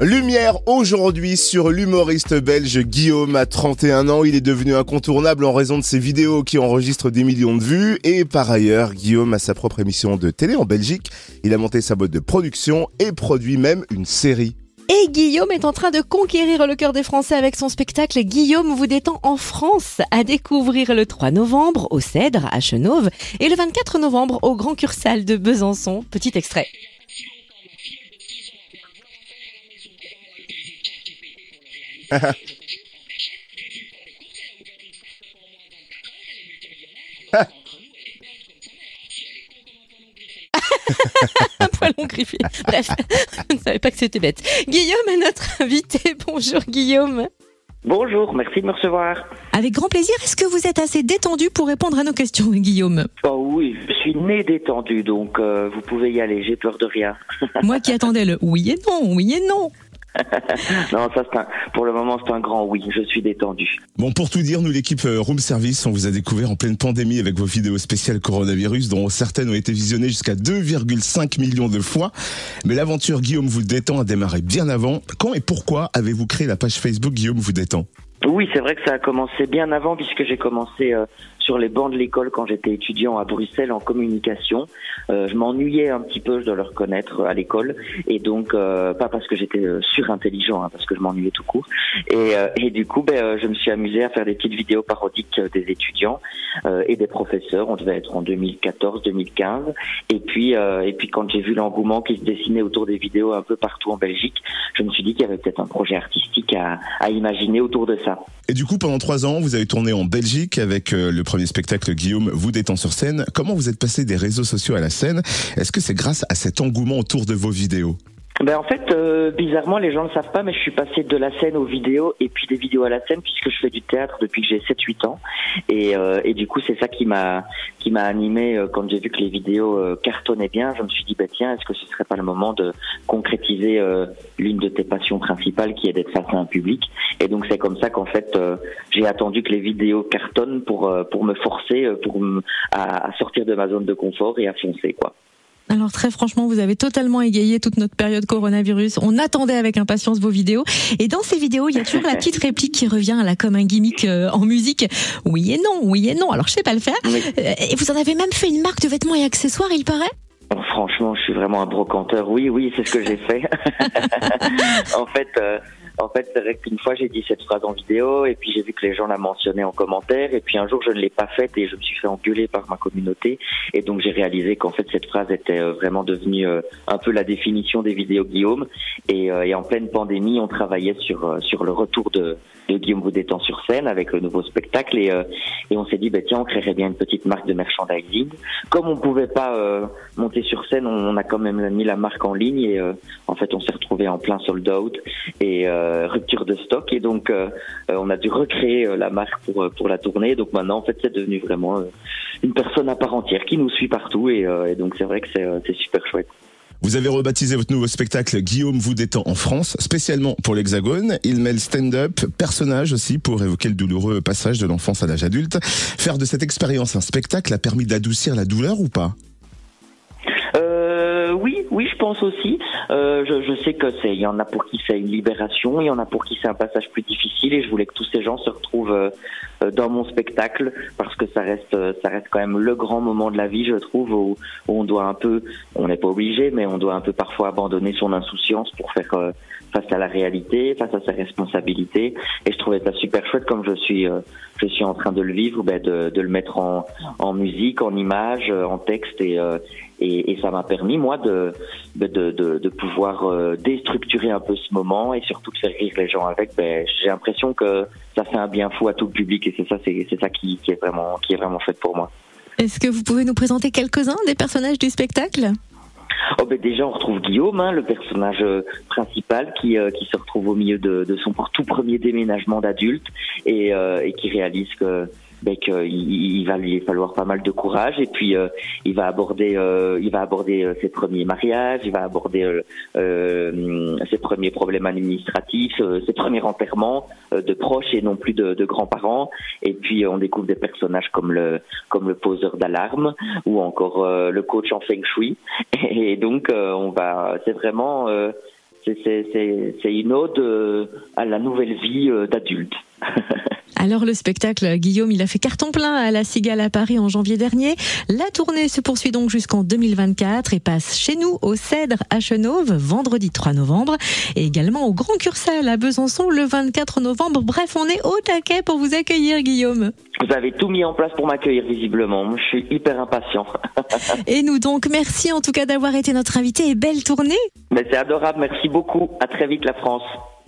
Lumière aujourd'hui sur l'humoriste belge Guillaume à 31 ans. Il est devenu incontournable en raison de ses vidéos qui enregistrent des millions de vues. Et par ailleurs, Guillaume a sa propre émission de télé en Belgique. Il a monté sa boîte de production et produit même une série. Et Guillaume est en train de conquérir le cœur des Français avec son spectacle Guillaume vous détend en France, à découvrir le 3 novembre au Cèdre à Chenauve et le 24 novembre au Grand Cursal de Besançon. Petit extrait. Poilon griffier. Bref, je ne savais pas que c'était bête. Guillaume est notre invité. Bonjour Guillaume. Bonjour, merci de me recevoir. Avec grand plaisir, est-ce que vous êtes assez détendu pour répondre à nos questions, Guillaume? Oh oui, je suis né détendu, donc euh, vous pouvez y aller, j'ai peur de rien. Moi qui attendais le oui et non, oui et non. non, ça c'est un, pour le moment c'est un grand oui, je suis détendu. Bon, pour tout dire, nous l'équipe euh, Room Service, on vous a découvert en pleine pandémie avec vos vidéos spéciales coronavirus, dont certaines ont été visionnées jusqu'à 2,5 millions de fois. Mais l'aventure Guillaume vous détend a démarré bien avant. Quand et pourquoi avez-vous créé la page Facebook Guillaume vous détend? Oui, c'est vrai que ça a commencé bien avant puisque j'ai commencé euh, sur les bancs de l'école quand j'étais étudiant à Bruxelles en communication. Euh, je m'ennuyais un petit peu, je dois le reconnaître, à l'école. Et donc, euh, pas parce que j'étais euh, surintelligent, hein, parce que je m'ennuyais tout court. Et, et du coup, ben, je me suis amusé à faire des petites vidéos parodiques des étudiants et des professeurs. On devait être en 2014-2015. Et puis, et puis quand j'ai vu l'engouement qui se dessinait autour des vidéos un peu partout en Belgique, je me suis dit qu'il y avait peut-être un projet artistique à, imaginer autour de ça. Et du coup, pendant trois ans, vous avez tourné en Belgique avec le premier spectacle Guillaume vous détend sur scène. Comment vous êtes passé des réseaux sociaux à la scène? Est-ce que c'est grâce à cet engouement autour de vos vidéos? Ben en fait, euh, bizarrement, les gens ne savent pas, mais je suis passé de la scène aux vidéos et puis des vidéos à la scène puisque je fais du théâtre depuis que j'ai 7-8 ans. Et, euh, et du coup, c'est ça qui m'a qui m'a animé euh, quand j'ai vu que les vidéos cartonnaient bien. Je me suis dit, bah tiens, est-ce que ce serait pas le moment de concrétiser l'une de tes passions principales, qui est d'être face à un public? Et donc c'est comme ça qu'en fait, j'ai attendu que les vidéos cartonnent pour pour me forcer, pour à, à sortir de ma zone de confort et à foncer quoi. Alors très franchement, vous avez totalement égayé toute notre période coronavirus. On attendait avec impatience vos vidéos. Et dans ces vidéos, il y a toujours la petite réplique qui revient là comme un gimmick euh, en musique. Oui et non, oui et non. Alors je sais pas le faire. Oui. Euh, Et vous en avez même fait une marque de vêtements et accessoires, il paraît? Bon, franchement, je suis vraiment un brocanteur. Oui, oui, c'est ce que j'ai fait. en fait, euh, en fait, c'est vrai qu'une fois j'ai dit cette phrase en vidéo et puis j'ai vu que les gens la mentionnaient en commentaire et puis un jour je ne l'ai pas faite et je me suis fait engueuler par ma communauté. Et donc j'ai réalisé qu'en fait cette phrase était euh, vraiment devenue euh, un peu la définition des vidéos Guillaume. Et, euh, et en pleine pandémie on travaillait sur sur le retour de, de Guillaume Boudétan sur scène avec le nouveau spectacle. Et, et on s'est dit bah, tiens on créerait bien une petite marque de merchandising. Comme on pouvait pas euh, monter sur scène, on, on a quand même mis la marque en ligne. Et euh, en fait on s'est retrouvé en plein sold out. Et euh, rupture de stock et donc euh, euh, on a dû recréer euh, la marque pour euh, pour la tournée. Donc maintenant en fait c'est devenu vraiment euh, une personne à part entière qui nous suit partout et, euh, et donc c'est vrai que c'est euh, c'est super chouette. Vous avez rebaptisé votre nouveau spectacle Guillaume vous détend en France, spécialement pour l'Hexagone. Il mêle stand-up, personnage aussi pour évoquer le douloureux passage de l'enfance à l'âge adulte. Faire de cette expérience un spectacle a permis d'adoucir la douleur ou pas? Euh, oui, oui, je pense aussi. Euh, je, je sais que c'est, il y en a pour qui c'est une libération, il y en a pour qui c'est un passage plus difficile, et je voulais que tous ces gens se retrouvent euh, dans mon spectacle parce que ça reste, euh, ça reste quand même le grand moment de la vie, je trouve, où, où on doit un peu, on n'est pas obligé, mais on doit un peu parfois abandonner son insouciance pour faire euh, face à la réalité, face à ses responsabilités. Et je trouvais ça super chouette, comme je suis, euh, je suis en train de le vivre, ben, de, de le mettre en, en musique, en image, euh, en texte et et, et ça m'a permis moi de de, de, de, de pouvoir euh, déstructurer un peu ce moment et surtout de faire rire les gens avec. Ben, j'ai l'impression que ça fait un bien fou à tout le public et c'est ça c'est c'est ça qui, qui est vraiment qui est vraiment fait pour moi. Est-ce que vous pouvez nous présenter quelques-uns des personnages du spectacle? Oh ben déjà on retrouve Guillaume, hein, le personnage euh, principal qui euh, qui se retrouve au milieu de, de son tout premier déménagement d'adulte et, euh, et qui réalise que ben, qu'il il va lui falloir pas mal de courage et puis euh, il va aborder euh, il va aborder euh, ses premiers mariages, il va aborder euh, euh, ses premiers problèmes administratifs, euh, ses premiers enterrements euh, de proches et non plus de, de grands-parents et puis euh, on découvre des personnages comme le comme le poseur d'alarme ou encore euh, le coach en feng shui et donc euh, on va c'est vraiment euh, c'est une ode euh, à la nouvelle vie euh, d'adulte. Alors le spectacle, Guillaume, il a fait carton plein à la Cigale à Paris en janvier dernier. La tournée se poursuit donc jusqu'en 2024 et passe chez nous au Cèdre à Chenauve vendredi 3 novembre et également au Grand Cursal à Besançon le 24 novembre. Bref, on est au taquet pour vous accueillir, Guillaume. Vous avez tout mis en place pour m'accueillir visiblement. Je suis hyper impatient. et nous donc, merci en tout cas d'avoir été notre invité et belle tournée. Mais c'est adorable, merci beaucoup. À très vite la France.